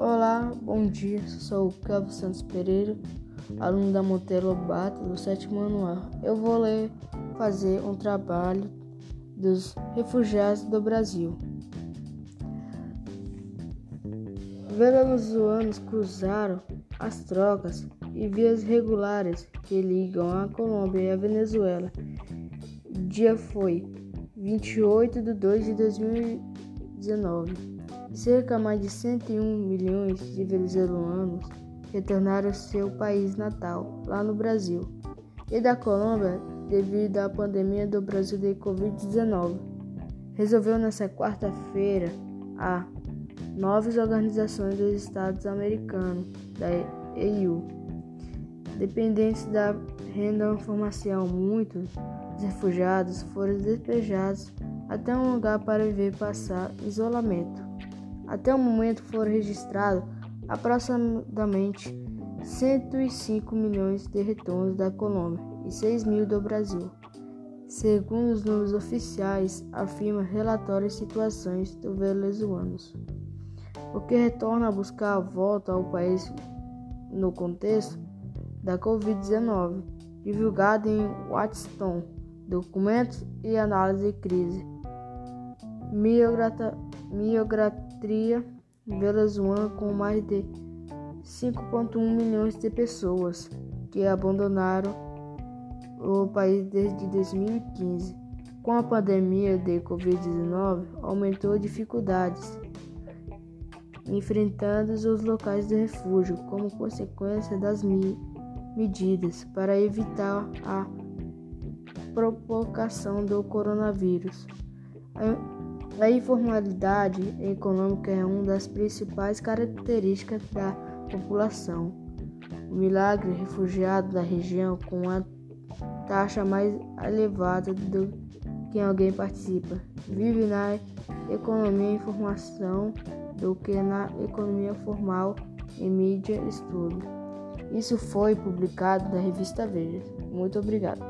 Bom dia, sou o Cabo Santos Pereira, aluno da Monteiro Lobato, do sétimo ano A. Eu vou ler, fazer um trabalho dos refugiados do Brasil. Venezuelanos cruzaram as trocas e vias regulares que ligam a Colômbia e a Venezuela. Dia foi 28 de 2 de 2019. Cerca mais de 101 milhões de venezuelanos retornaram ao seu país natal, lá no Brasil, e da Colômbia devido à pandemia do Brasil de Covid-19. Resolveu nesta quarta-feira a novas organizações dos Estados americanos, da EU, dependentes da renda informação, muitos refugiados foram despejados até um lugar para viver passar isolamento. Até o momento foram registrados aproximadamente 105 milhões de retornos da Colômbia e 6 mil do Brasil. Segundo os números oficiais, afirma relatório de situações dos venezuelanos. O que retorna a buscar a volta ao país no contexto da Covid-19, divulgado em Washington, documentos e análise de crise. Miograta miogratria venezuelana com mais de 5,1 milhões de pessoas que abandonaram o país desde 2015. Com a pandemia de Covid-19, aumentou dificuldades enfrentando os locais de refúgio como consequência das medidas para evitar a propagação do coronavírus. Informalidade econômica é uma das principais características da população. O milagre refugiado da região com a taxa mais elevada do que alguém participa vive na economia informação do que na economia formal em mídia estudo. Isso foi publicado na revista Veja. Muito obrigado.